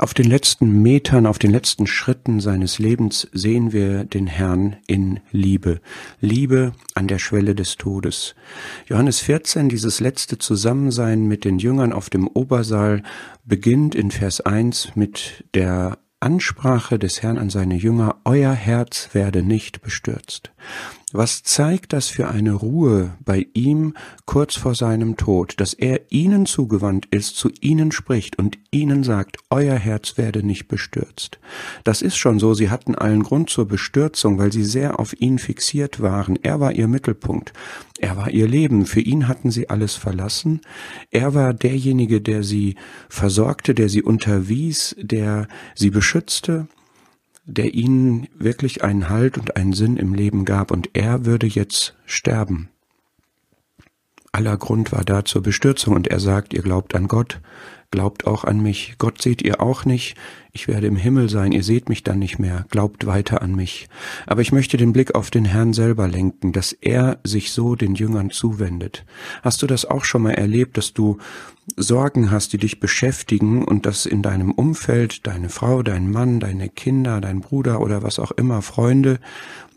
Auf den letzten Metern, auf den letzten Schritten seines Lebens sehen wir den Herrn in Liebe. Liebe an der Schwelle des Todes. Johannes 14, dieses letzte Zusammensein mit den Jüngern auf dem Obersaal, beginnt in Vers 1 mit der Ansprache des Herrn an seine Jünger, Euer Herz werde nicht bestürzt. Was zeigt das für eine Ruhe bei ihm kurz vor seinem Tod, dass er ihnen zugewandt ist, zu ihnen spricht und ihnen sagt, euer Herz werde nicht bestürzt. Das ist schon so, sie hatten allen Grund zur Bestürzung, weil sie sehr auf ihn fixiert waren. Er war ihr Mittelpunkt. Er war ihr Leben. Für ihn hatten sie alles verlassen. Er war derjenige, der sie versorgte, der sie unterwies, der sie beschützte der ihnen wirklich einen Halt und einen Sinn im Leben gab, und er würde jetzt sterben. Aller Grund war da zur Bestürzung, und er sagt, ihr glaubt an Gott, glaubt auch an mich. Gott seht ihr auch nicht, ich werde im Himmel sein, ihr seht mich dann nicht mehr, glaubt weiter an mich. Aber ich möchte den Blick auf den Herrn selber lenken, dass er sich so den Jüngern zuwendet. Hast du das auch schon mal erlebt, dass du Sorgen hast, die dich beschäftigen und dass in deinem Umfeld deine Frau, dein Mann, deine Kinder, dein Bruder oder was auch immer, Freunde,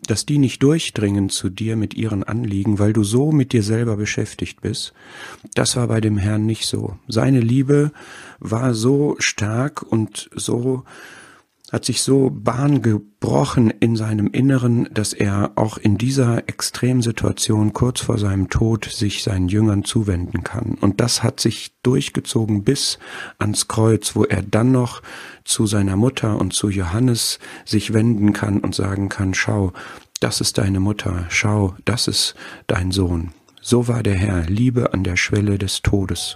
dass die nicht durchdringen zu dir mit ihren Anliegen, weil du so mit dir selber beschäftigt bist. Das war bei dem Herrn nicht so. Seine Liebe war so stark und so hat sich so Bahn gebrochen in seinem Inneren, dass er auch in dieser Extremsituation kurz vor seinem Tod sich seinen Jüngern zuwenden kann. Und das hat sich durchgezogen bis ans Kreuz, wo er dann noch zu seiner Mutter und zu Johannes sich wenden kann und sagen kann, schau, das ist deine Mutter, schau, das ist dein Sohn. So war der Herr, Liebe an der Schwelle des Todes.